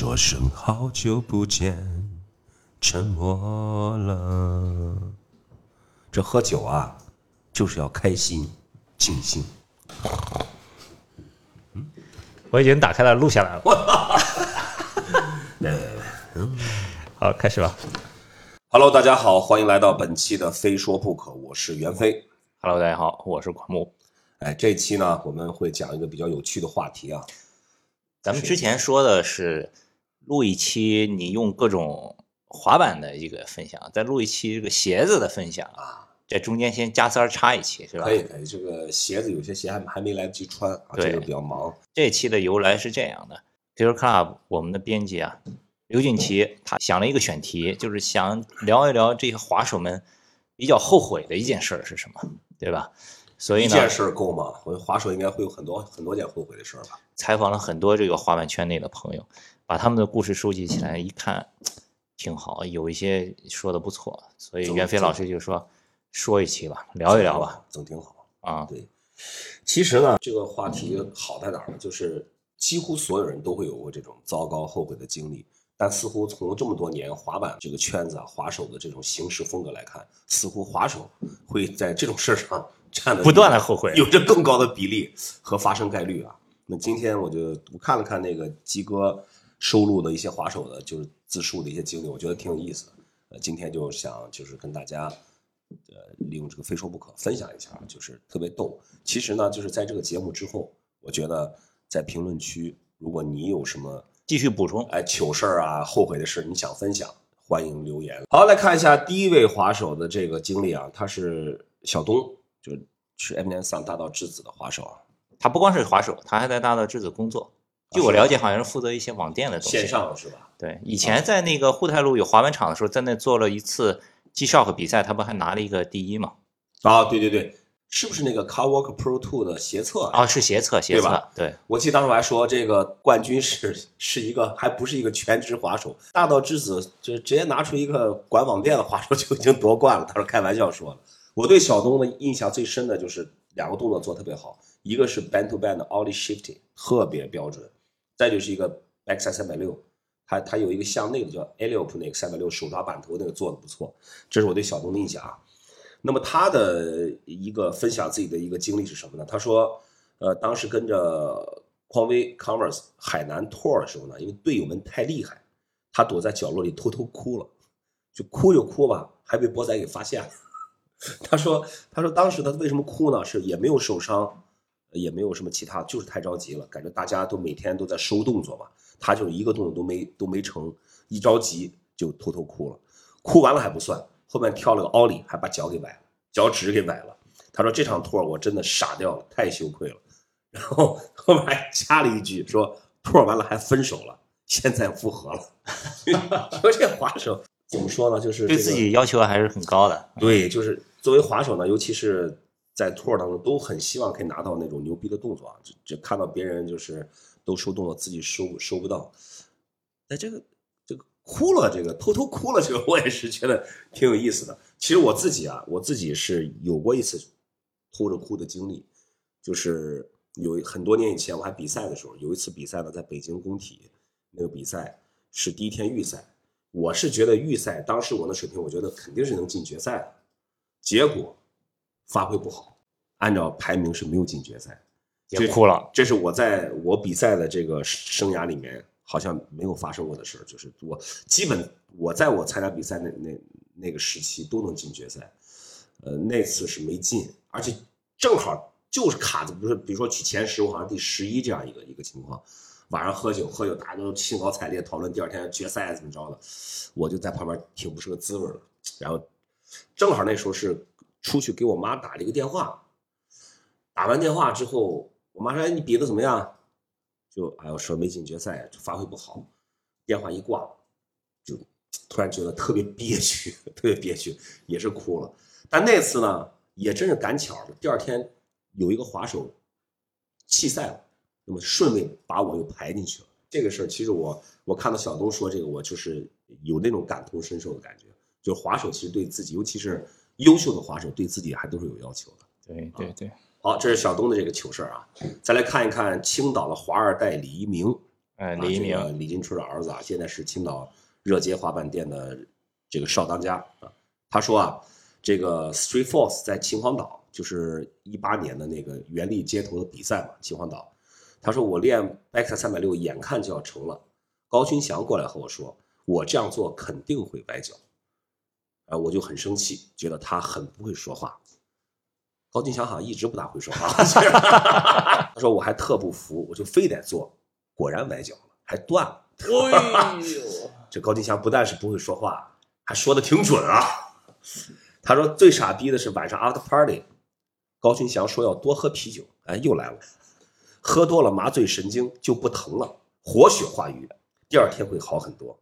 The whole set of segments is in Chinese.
说声好久不见，沉默了。这喝酒啊，就是要开心、尽兴。我已经打开了，录下来了。好，开始吧。Hello，大家好，欢迎来到本期的《非说不可》，我是袁飞。Hello，大家好，我是广木。哎，这期呢，我们会讲一个比较有趣的话题啊。咱们之前说的是录一期你用各种滑板的一个分享，再录一期这个鞋子的分享啊。在中间先加塞儿插一期是吧？可以可以，这个鞋子有些鞋还还没来得及穿这个比较忙。这期的由来是这样的 p u r Club 我们的编辑啊，刘俊奇他想了一个选题，就是想聊一聊这些滑手们比较后悔的一件事是什么，对吧？所以呢，一件事够吗？我滑手应该会有很多很多件后悔的事儿吧。采访了很多这个滑板圈内的朋友，把他们的故事收集起来，一看挺好，有一些说的不错，所以袁飞老师就说说一期吧，聊一聊吧，总挺好。啊，对，其实呢，这个话题好在哪儿呢？就是几乎所有人都会有过这种糟糕后悔的经历，但似乎从这么多年滑板这个圈子啊，滑手的这种行事风格来看，似乎滑手会在这种事儿上 占的不断的后悔，有着更高的比例和发生概率啊。那今天我就我看了看那个鸡哥收录的一些滑手的，就是自述的一些经历，我觉得挺有意思的。呃，今天就想就是跟大家，呃，利用这个非说不可分享一下，就是特别逗。其实呢，就是在这个节目之后，我觉得在评论区，如果你有什么继续补充，哎糗事儿啊、后悔的事，你想分享，欢迎留言。好，来看一下第一位滑手的这个经历啊，他是小东，就是是 M N 上大道之子的滑手啊。他不光是滑手，他还在大道之子工作。据我了解，好像是负责一些网店的东西。线上是吧？对，以前在那个沪太路有滑板场的时候，在那做了一次 G Shock 比赛，他不还拿了一个第一吗？啊，对对对，是不是那个 Car Walk Pro Two 的斜侧啊？啊，是斜侧，斜侧，对，我记得当时我还说，这个冠军是是一个还不是一个全职滑手，大道之子就直接拿出一个管网店的滑手就已经夺冠了。他说开玩笑说的。我对小东的印象最深的就是两个动作做得特别好，一个是 band to band 的 ollie shifting 特别标准，再就是一个 backside 三百六，他他有一个向内的叫 alley-oop 那个三百六手抓板头那个做的不错，这是我对小东的印象啊。那么他的一个分享自己的一个经历是什么呢？他说，呃，当时跟着匡威 Converse 海南 tour 的时候呢，因为队友们太厉害，他躲在角落里偷偷哭了，就哭就哭吧，还被波仔给发现了。他说，他说当时他为什么哭呢？是也没有受伤，也没有什么其他，就是太着急了，感觉大家都每天都在收动作嘛，他就是一个动作都没都没成，一着急就偷偷哭了，哭完了还不算，后面跳了个奥利，还把脚给崴了，脚趾给崴了。他说这场托我真的傻掉了，太羞愧了。然后后面还加了一句说托完了还分手了，现在复合了。说这滑手怎么说呢？就是、这个、对自己要求还是很高的。对，就是作为滑手呢，尤其是在 tour 当中，都很希望可以拿到那种牛逼的动作啊。就就看到别人就是都收动作，自己收收不到。哎，这个这个哭了，这个偷偷哭了，这个我也是觉得挺有意思的。其实我自己啊，我自己是有过一次偷着哭的经历，就是有很多年以前我还比赛的时候，有一次比赛呢，在北京工体那个比赛是第一天预赛。我是觉得预赛当时我的水平，我觉得肯定是能进决赛的，结果发挥不好，按照排名是没有进决赛，也哭了。这是我在我比赛的这个生涯里面好像没有发生过的事就是我基本我在我参加比赛那那那个时期都能进决赛，呃，那次是没进，而且正好就是卡的不是，比如说取前十，我好像第十一这样一个一个情况。晚上喝酒，喝酒大家都兴高采烈讨论第二天决赛怎么着的，我就在旁边挺不是个滋味了。然后正好那时候是出去给我妈打了一个电话，打完电话之后，我妈说：“哎，你比的怎么样？”就哎，我说没进决赛，就发挥不好。电话一挂，就突然觉得特别憋屈，特别憋屈，也是哭了。但那次呢，也真是赶巧了，第二天有一个滑手弃赛了。那么顺位把我又排进去了，这个事儿其实我我看到小东说这个，我就是有那种感同身受的感觉。就是滑手其实对自己，尤其是优秀的滑手，对自己还都是有要求的。对对对，好，这是小东的这个糗事儿啊。再来看一看青岛的华二代李一鸣，哎，啊李一鸣这个李金春的儿子啊，现在是青岛热街滑板店的这个少当家啊。他说啊，这个 Street Force 在秦皇岛，就是一八年的那个原力街头的比赛嘛，秦皇岛。他说我练 Back 三百六，眼看就要成了。高军翔过来和我说，我这样做肯定会崴脚。啊，我就很生气，觉得他很不会说话。高军祥好像一直不大会说话。他说我还特不服，我就非得做，果然崴脚了，还断了。哎呦，这高金祥不但是不会说话，还说的挺准啊。他说最傻逼的是晚上 after party，高军祥说要多喝啤酒，哎，又来了，喝多了麻醉神经就不疼了，活血化瘀，第二天会好很多。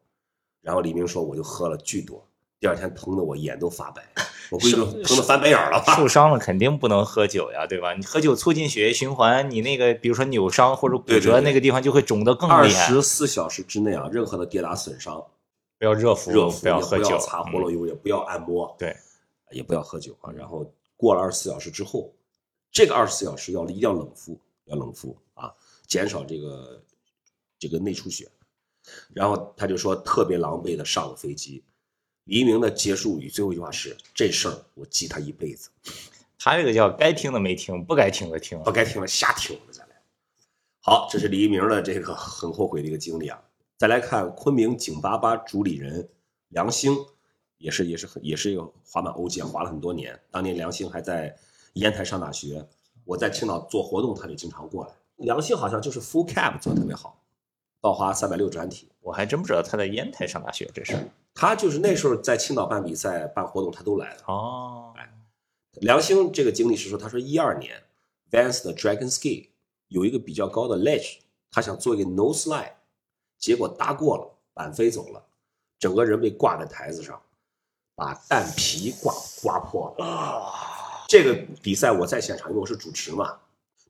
然后李明说我就喝了巨多，第二天疼的我眼都发白，我估计都疼的翻白眼儿了吧。受伤了肯定不能喝酒呀，对吧？你喝酒促进血液循环，你那个比如说扭伤或者骨折那个地方就会肿得更二厉害。二十四小时之内啊，任何的跌打损伤，不要热敷，热敷不要喝酒，也不要擦活络嗯油，也不要按摩，对，也不要喝酒啊。然后过了二十四小时之后，这个二十四小时要一定要冷敷，要冷敷啊，减少这个这个内出血。然后他就说特别狼狈的上了飞机。黎明的结束语最后一句话是：“这事儿我记他一辈子，他这个叫该听的没听，不该听的听不。该听的瞎听了。”再来，好，这是黎明的这个很后悔的一个经历啊。再来看昆明景巴巴主理人梁兴，也是也是很也是一个滑板欧姐，滑了很多年。当年梁兴还在烟台上大学，我在青岛做活动，他就经常过来。梁兴好像就是 full cap 做的特别好，倒滑三百六转体。我还真不知道他在烟台上大学这事儿。他就是那时候在青岛办比赛、办活动，他都来了。哦，哎梁兴这个经历是说，他说一二年 Vans 的 Dragon Ski 有一个比较高的 ledge，他想做一个 no slide，结果搭过了，板飞走了，整个人被挂在台子上，把蛋皮挂刮破了。这个比赛我在现场，因为我是主持嘛，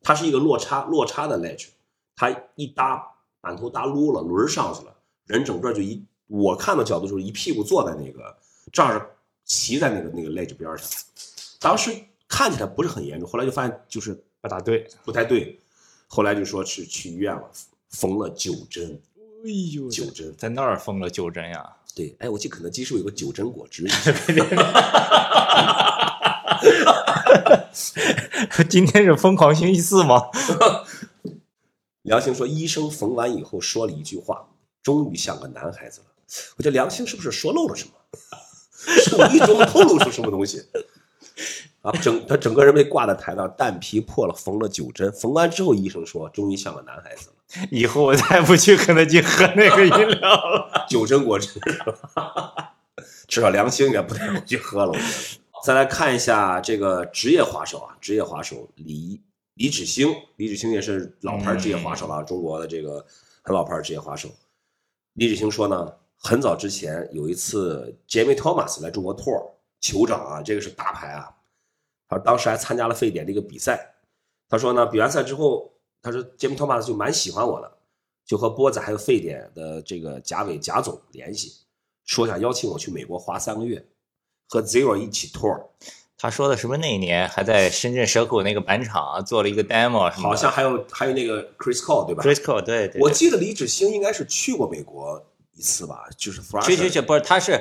它是一个落差落差的 ledge，他一搭板头搭撸了，轮上去了，人整个就一我看的角度就是一屁股坐在那个这样骑在那个那个 ledge 边上，当时看起来不是很严重，后来就发现就是不大对。不太对，后来就说是去医院了，缝了九针，哎呦九针。在那儿缝了九针呀。对，哎，我记得肯德基是不是有个九针果汁？今天是疯狂星期四吗？梁兴说，医生缝完以后说了一句话，终于像个男孩子了。我这良心是不是说漏了什么？是无意中透露出什么东西？啊，整他整个人被挂在台上，蛋皮破了，缝了九针。缝完之后，医生说，终于像个男孩子了。以后我再不去肯德基喝那个饮料了。九针果汁，至少良心应该不太会去喝了。我觉得。再来看一下这个职业滑手啊，职业滑手李李芷星，李芷星也是老牌职业滑手了，中国的这个很老牌职业滑手。李芷星说呢，很早之前有一次，Jamie Thomas 来中国 tour，酋长啊，这个是大牌啊，他当时还参加了沸点的一个比赛。他说呢，比完赛之后，他说 Jamie Thomas 就蛮喜欢我的，就和波子还有沸点的这个贾伟贾总联系，说想邀请我去美国滑三个月，和 Zero 一起 tour，他说的是不是那一年还在深圳蛇口那个板场做了一个 demo？好像还有还有那个 Chris Cole 对吧？Chrisco 对，我记得李芷星应该是去过美国一次吧，就是 f r 去去去，不是他是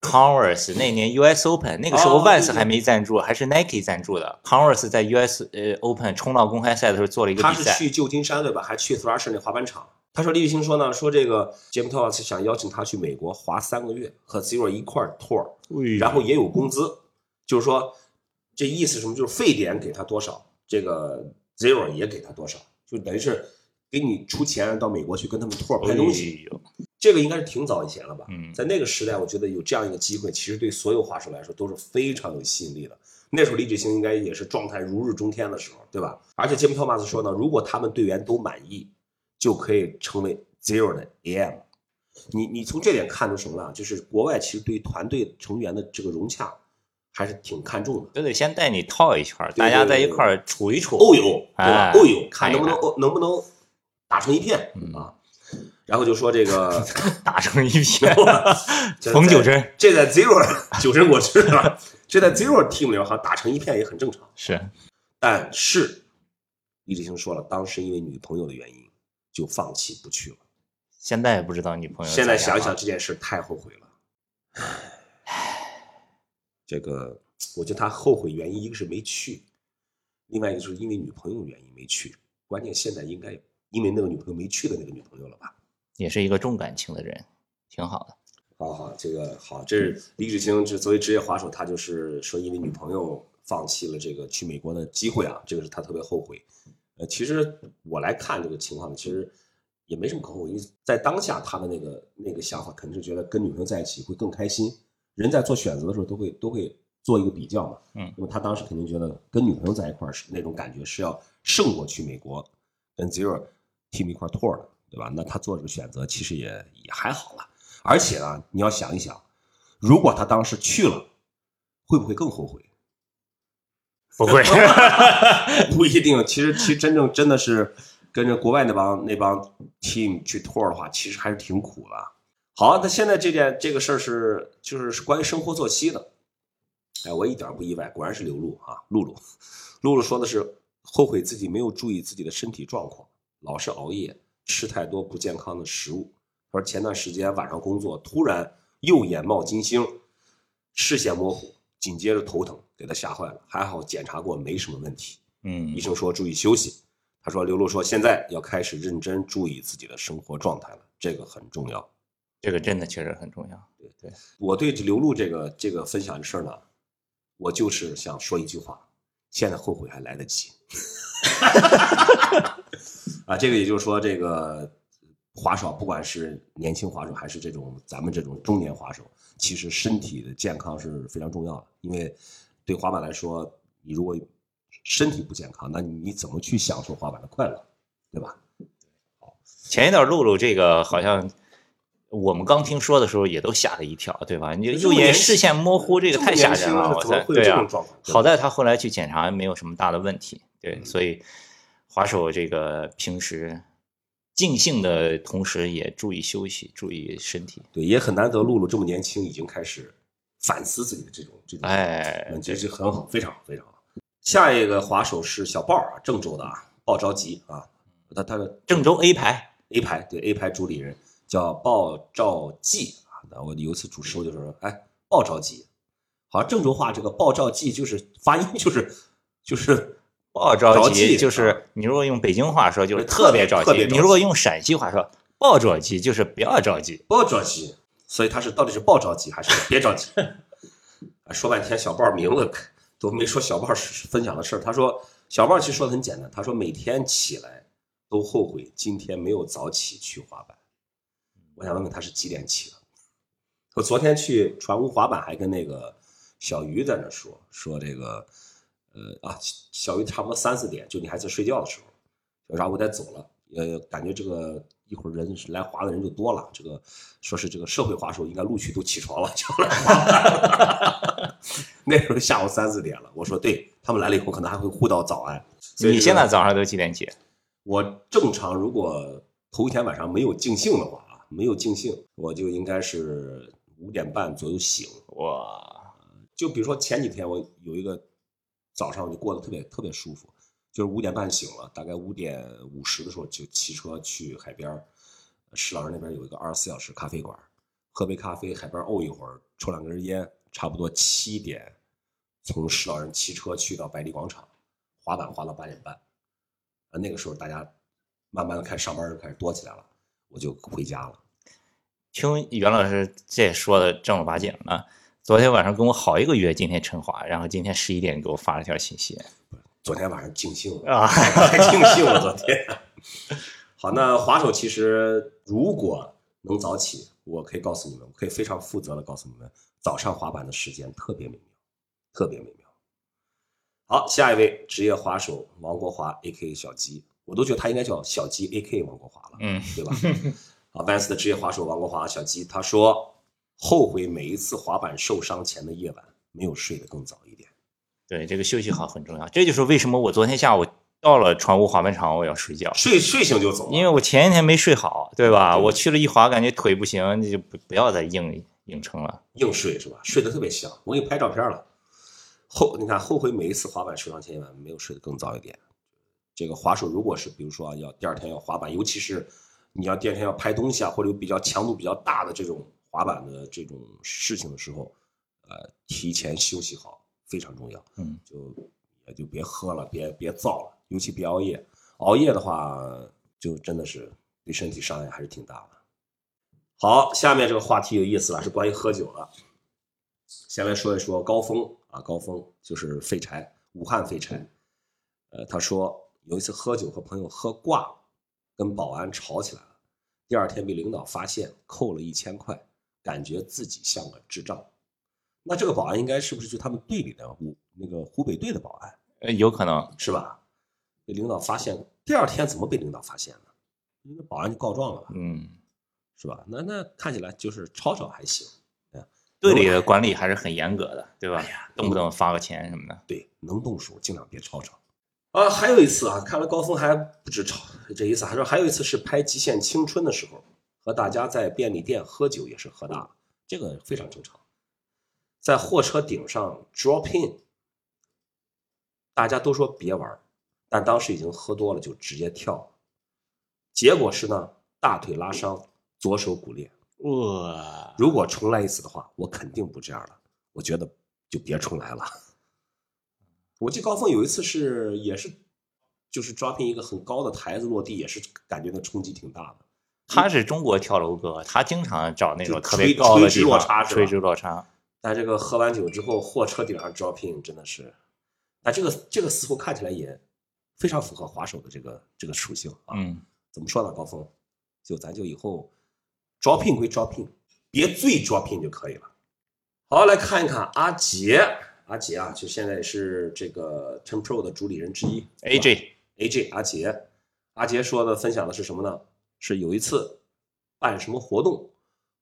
Converse 那年 US Open 那个时候 Vans 对还没赞助，还是 Nike 赞助的。Converse 在 US 呃 Open 冲浪公开赛的时候做了一个他比赛，他是去旧金山对吧？还去 Thrasher 那滑板场。他说李宇星说呢，说这个 Jim Thomas 想邀请他去美国滑三个月，和 Zero 一块儿 tour，然后也有工资，就是说这意思是什么？就是沸点给他多少，这个 Zero 也给他多少，就等于是给你出钱到美国去跟他们 tour 拍东西。这个应该是挺早以前了吧？嗯在那个时代，我觉得有这样一个机会，其实对所有滑手来说都是非常有吸引力的。那时候李志星应该也是状态如日中天的时候，对吧？而且杰米·托马斯说呢，如果他们队员都满意，就可以成为 Zero 的 AM。你你从这点看出什么了？就是国外其实对团队成员的这个融洽还是挺看重的。都得先带你套一圈，对大家在一块儿处一处。哦呦，对吧？哎欧游，看能不能看欧能不能打成一片嗯啊？然后就说这个 打成一片，这 在缝九针这在 Zero 九针果汁是吧？这在 Zero team 里面好像打成一片也很正常。是但是李志兴说了，当时因为女朋友的原因，就放弃不去了。现在也不知道女朋友现在想想这件事太后悔了。这个我觉得他后悔原因一个是没去，另外一个就是因为女朋友原因没去。关键现在应该因为那个女朋友没去的那个女朋友了吧？也是一个重感情的人，挺好的。好好，这个好，这是李志清，这作为职业滑手，他就是说因为女朋友放弃了这个去美国的机会啊，这个是他特别后悔。呃，其实我来看这个情况呢，其实也没什么可后悔，因为在当下他的那个那个想法，肯定是觉得跟女朋友在一起会更开心。人在做选择的时候都会都会做一个比较嘛，嗯那么他当时肯定觉得跟女朋友在一块儿是那种感觉是要胜过去美国跟 Zero team 一块 tour 的，对吧？那他做这个选择其实也也还好了。而且呢，你要想一想，如果他当时去了，会不会更后悔？不会 不一定。其实，其实真正真的是跟着国外那帮那帮 team 去 tour 的话，其实还是挺苦的。好，那现在这件这个事儿是就是是关于生活作息的。哎，我一点不意外，果然是刘露啊，露露，露露说的是后悔自己没有注意自己的身体状况，老是熬夜，吃太多不健康的食物。他说前段时间晚上工作，突然右眼冒金星，视线模糊，紧接着头疼，给他吓坏了。还好检查过，没什么问题。嗯医，生说注意休息。他说刘璐说现在要开始认真注意自己的生活状态了，这个很重要。这个真的确实很重要。对对我对刘璐这个这个分享的事儿呢，我就是想说一句话：现在后悔还来得及。啊，这个也就是说，这个滑手，不管是年轻滑手还是这种咱们这种中年滑手，其实身体的健康是非常重要的。因为对滑板来说，你如果身体不健康，那你怎么去享受滑板的快乐，对吧？前一段露露这个好像我们刚听说的时候也都吓了一跳，对吧？你这么右眼视线模糊，这个太吓人了，我操！年轻怎么会有对啊好在他后来去检查没有什么大的问题，对，嗯所以滑手这个平时尽兴的同时也注意休息，注意身体。对，也很难得露露这么年轻，已经开始反思自己的这种这种哎嗯，这是很好，非常好，非常好。下一个滑手是小豹啊，郑州的啊，鲍着急啊，他他的郑州 A 排，A 排对 A 排主理人叫鲍照记啊。那我有一次主持我就说，哎，鲍着急，好像郑州话这个鲍照记就是发音就是就是爆着着急急就是你如果用北京话说就是特别着急，你如果用陕西话说爆着急就是不要着急。不着急，所以他是到底是抱着急还是别着急？啊，说半天小豹名字都没说小豹是分享的事儿。他说小豹其实说的很简单，他说每天起来都后悔今天没有早起去滑板。我想问问他是几点起的？我昨天去船坞滑板，还跟那个小鱼在那说说这个，呃啊，小于差不多三四点，就你还在睡觉的时候，然后我得走了，呃，感觉这个一会儿人来滑的人就多了，这个说是这个社会滑手应该陆续都起床了，就来滑板。那时候下午三四点了，我说对他们来了以后可能还会互道早安。所以你现在早上都几点起？我正常如果头一天晚上没有尽兴的话啊，没有尽兴，我就应该是五点半左右醒。哇，就比如说前几天我有一个早上就过得特别特别舒服，就是五点半醒了，大概五点五十的时候就骑车去海边，石老人那边有一个二十四小时咖啡馆，喝杯咖啡，海边沤一会儿，抽两根烟，差不多七点从石老人骑车去到百丽广场，滑板滑到八点半，啊，那个时候大家慢慢的开始上班就开始多起来了，我就回家了。听袁老师这说的正儿八经的。昨天晚上跟我好一个月，今天晨华，然后今天十一点给我发了条信息昨天晚上尽兴了。啊，太尽兴了，昨天。好，那滑手其实如果能早起，我可以告诉你们，我可以非常负责的告诉你们，早上滑板的时间特别美妙，特别美妙。好，下一位职业滑手王国华 A.K. 小鸡，我都觉得他应该叫小鸡 A.K. 王国华了，嗯，对吧？好，Vans 的职业滑手王国华小鸡，他说后悔每一次滑板受伤前的夜晚没有睡得更早一点。对，这个休息好很重要。这就是为什么我昨天下午到了船坞滑板场，我要睡觉，睡睡醒就走，因为我前一天没睡好，对吧？对我去了一滑，感觉腿不行，那就不不要再硬硬撑了。硬睡是吧？睡得特别香，我给你拍照片了。后你看，后悔每一次滑板受伤前一晚没有睡得更早一点。这个滑手如果是比如说要第二天要滑板，尤其是你要第二天要拍东西啊，或者有比较强度比较大的这种滑板的这种事情的时候，呃，提前休息好非常重要。嗯，就也就别喝了，别别造了，尤其别熬夜。熬夜的话，就真的是对身体伤害还是挺大的。好，下面这个话题有意思了，是关于喝酒了。先来说一说高峰啊，高峰就是废柴，武汉废柴。呃，他说有一次喝酒和朋友喝挂了，跟保安吵起来了，第二天被领导发现，扣了一千块，感觉自己像个智障。那这个保安应该是不是就他们队里的湖那个湖北队的保安呃有可能，是吧？被领导发现，第二天怎么被领导发现呢？因为保安就告状了吧，嗯，是吧？那那看起来就是吵吵还行，队里的管理还是很严格的，对吧？哎呀动不动发个钱什么的。对，能动手尽量别吵吵。啊，还有一次啊，看来高峰还不止吵这一次，还说还有一次是拍《极限青春》的时候，和大家在便利店喝酒也是喝大了，这个非常正常。在货车顶上 drop in，大家都说别玩儿，但当时已经喝多了，就直接跳了。结果是呢，大腿拉伤，左手骨裂。哇，如果重来一次的话，我肯定不这样了。我觉得就别重来了。我记得高峰有一次是也是，就是抓进一个很高的台子落地，也是感觉那冲击挺大的。他是中国跳楼哥，他经常找那种特别垂高的地方落差垂直落差。但这个喝完酒之后，货车顶上 dropping 真的是，但这个这个似乎看起来也非常符合滑手的这个这个属性啊。嗯，怎么说呢？高峰，就咱就以后 dropping 归 dropping，别醉 dropping 就可以了。好，来看一看阿杰，阿杰啊，就现在是这个 Ten Pro 的主理人之一 AJ AJ 阿杰，阿杰说的分享的是什么呢？是有一次办什么活动，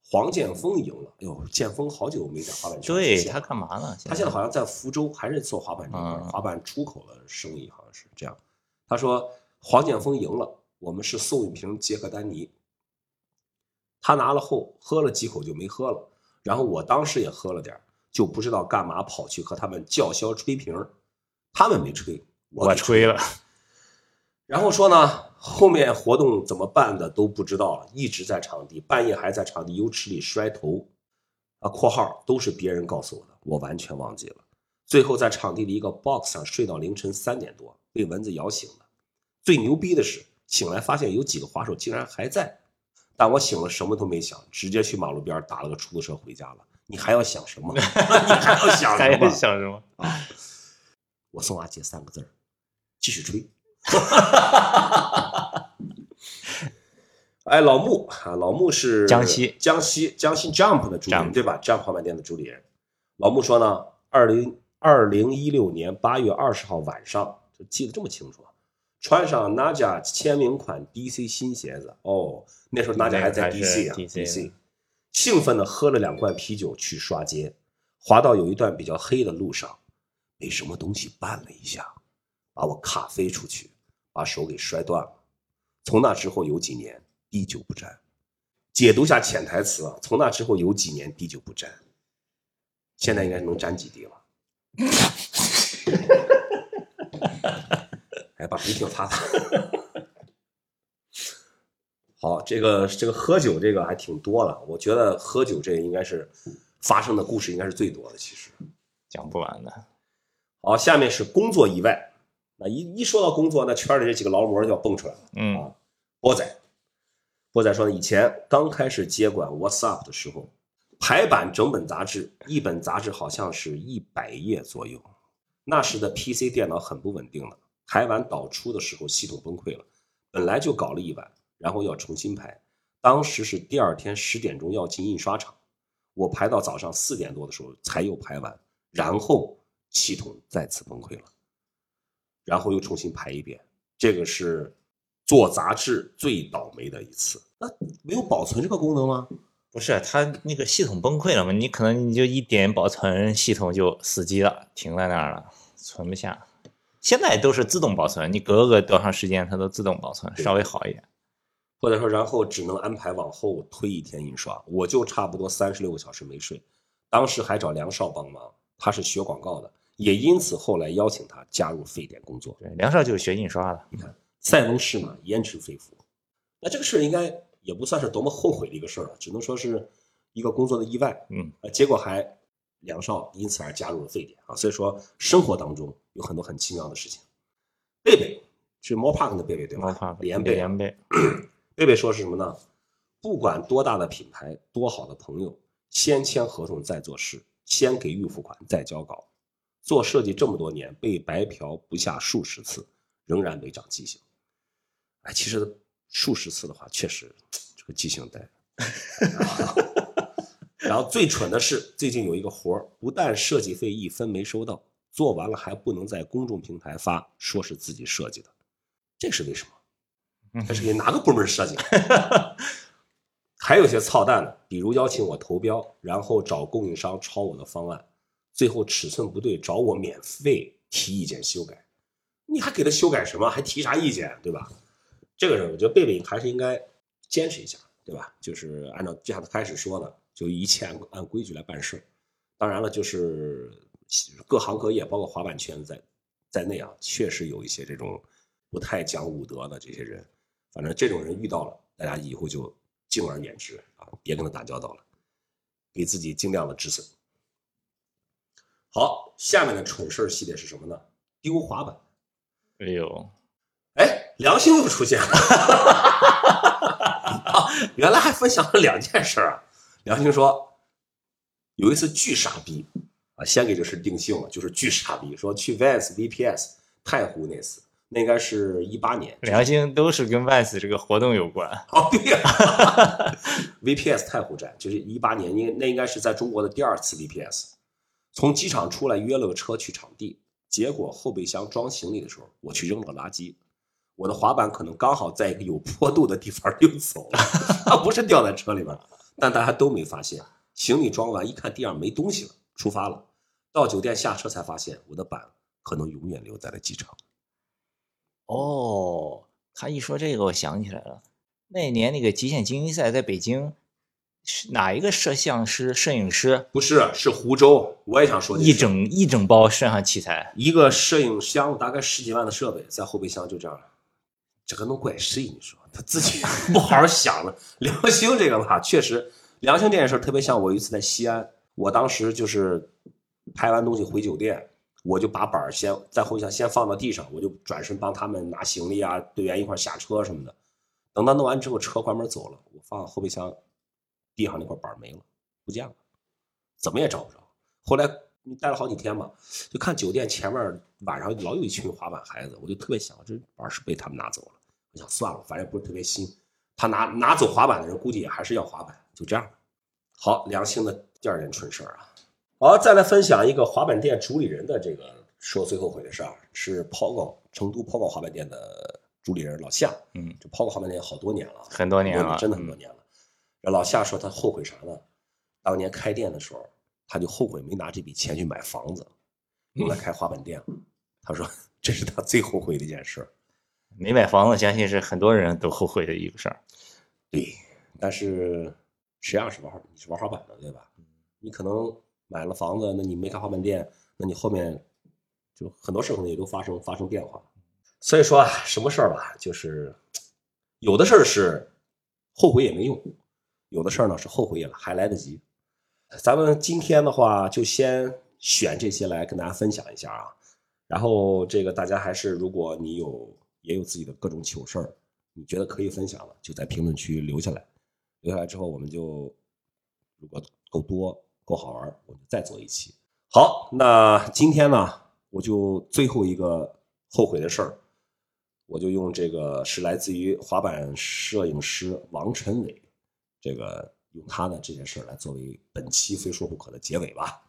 黄建锋赢了。哎呦，建锋好久没在滑板圈出现了对他干嘛呢？他现在好像在福州还是做滑板这块，嗯滑板出口的生意好像是这样。他说黄建锋赢了，我们是送一瓶杰克丹尼，他拿了后喝了几口就没喝了，然后我当时也喝了点儿就不知道干嘛跑去和他们叫嚣吹瓶他们没吹，我吹了。然后说呢，后面活动怎么办的都不知道了，一直在场地，半夜还在场地游池里摔头，啊（括号都是别人告诉我的，我完全忘记了）。最后在场地的一个 box 上睡到凌晨三点多，被蚊子咬醒了。最牛逼的是，醒来发现有几个滑手竟然还在，但我醒了什么都没想，直接去马路边打了个出租车回家了。你还要想什么？你还要想什么？想什么啊？我送阿杰三个字儿：继续吹。哎，老穆啊，老穆是江西江西江西 Jump 的主理人对吧？Jump 滑板店的主理人。老穆说呢，二零二零一六年八月二十号晚上，就记得这么清楚，穿上 Naja 签名款 DC 新鞋子，哦，那时候 Naja 还在 DC 啊 DC，兴奋的喝了两罐啤酒去刷街，滑到有一段比较黑的路上，被什么东西绊了一下，把我卡飞出去，把手给摔断了。从那之后有几年滴酒不沾。解读下潜台词啊，从那之后有几年滴酒不沾，现在应该能沾几滴了。哎，把鼻涕擦擦。好，这个这个喝酒这个还挺多了，我觉得喝酒这个应该是发生的故事应该是最多的，其实。讲不完的。好，下面是工作以外，那一一说到工作，那圈里这几个劳模就要蹦出来了。嗯，波仔，波仔说呢，以前刚开始接管 What's Up 的时候，排版整本杂志，一本杂志好像是一百页左右。那时的 PC 电脑很不稳定了，排完导出的时候系统崩溃了，本来就搞了一晚，然后要重新排。当时是第二天十点钟要进印刷厂，我排到早上四点多的时候才又排完，然后系统再次崩溃了，然后又重新排一遍。这个是做杂志最倒霉的一次。那没有保存这个功能吗？不是，它那个系统崩溃了嘛？你可能你就一点保存，系统就死机了，停在那儿了，存不下。现在都是自动保存，你隔个多长时间它都自动保存，稍微好一点。或者说，然后只能安排往后推一天印刷。我就差不多三十六个小时没睡，当时还找梁少帮忙，他是学广告的，也因此后来邀请他加入沸点工作。对，梁少就是学印刷的。你看塞翁失马，焉知非福。那这个事儿应该也不算是多么后悔的一个事儿了，只能说是一个工作的意外。嗯，呃，结果还梁少因此而加入了沸点啊。所以说，生活当中有很多很奇妙的事情。贝贝是 More Park 的贝贝对吧？毛帕连贝。连贝，贝贝说是什么呢？不管多大的品牌，多好的朋友，先签合同再做事，先给预付款再交稿。做设计这么多年，被白嫖不下数十次，仍然没长记性。哎，其实数十次的话，确实这个记性得。然后最蠢的是，最近有一个活儿，不但设计费一分没收到，做完了还不能在公众平台发，说是自己设计的，这是为什么？这是给哪个部门设计的？还有一些操蛋的，比如邀请我投标，然后找供应商抄我的方案，最后尺寸不对，找我免费提意见修改，你还给他修改什么？还提啥意见，对吧？这个人我觉得贝贝还是应该坚持一下，对吧？就是按照就像他开始说的，就一切按按规矩来办事。当然了，就是各行各业，包括滑板圈在在内啊，确实有一些这种不太讲武德的这些人。反正这种人遇到了，大家以后就敬而远之啊，别跟他打交道了，给自己尽量的止损。好，下面的蠢事儿系列是什么呢？丢滑板。哎呦，哎，良心又出现了。啊，原来还分享了两件事啊。良心说，有一次巨傻逼啊，先给这事定性了，就是巨傻逼，说去 Vans VPS 太湖那次，那应该是一八年。良心都是跟 Vans 这个活动有关。哦，对呀、VPS 太湖站就是一八年，应那应该是在中国的第二次 VPS。从机场出来约了个车去场地，结果后备箱装行李的时候，我去扔了个垃圾，我的滑板可能刚好在一个有坡度的地方溜走了，不是掉在车里边，但大家都没发现。行李装完一看地上没东西了，出发了。到酒店下车才发现我的板可能永远留在了机场。哦，他一说这个，我想起来了，那年那个极限精英赛在北京，哪一个摄像师、摄影师不是，是湖州。我也想说一整一整包摄像器材？一个摄影箱大概十几万的设备在后备箱就这样，这个能怪谁？你说他自己 不好好想了。良心这个吧，确实，良心这件事儿特别像我一次在西安，我当时就是拍完东西回酒店，我就把板儿先在后备箱先放到地上，我就转身帮他们拿行李啊，队员一块儿下车什么的。等他弄完之后，车关门走了，我放后备箱地上那块板儿没了，不见了，怎么也找不着。后来你待了好几天嘛，就看酒店前面晚上老有一群滑板孩子，我就特别想，这板是被他们拿走了。我想算了，反正也不是特别新，他拿拿走滑板的人估计也还是要滑板，就这样。好，良心的第二件蠢事儿啊。好，再来分享一个滑板店主理人的这个说最后悔的事儿，是 POGO 成都 POGO 滑板店的主理人老夏。嗯，这 POGO 滑板店好多年了，很多年了，真的很多年了。这老夏说他后悔啥呢？当年开店的时候，他就后悔没拿这笔钱去买房子，用来开滑板店。他说这是他最后悔的一件事儿。没买房子，相信是很多人都后悔的一个事儿。对，但是谁让是玩你是玩滑板的对吧？你可能买了房子，那你没开滑板店，那你后面就很多事情也都发生发生变化。所以说啊，什么事儿吧，就是有的事儿是后悔也没用，有的事儿呢是后悔也还来得及。咱们今天的话，就先选这些来跟大家分享一下啊。然后这个大家还是，如果你有也有自己的各种糗事儿，你觉得可以分享的，就在评论区留下来。留下来之后，我们就如果够多够好玩，我们再做一期。好，那今天呢，我就最后一个后悔的事儿，我就用这个是来自于滑板摄影师王晨伟，这个用他的这件事来作为本期非说不可的结尾吧。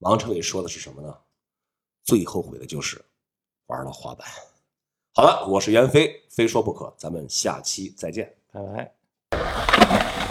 王成伟说的是什么呢？最后悔的就是玩了滑板。好了，我是袁飞，非说不可，咱们下期再见。拜拜。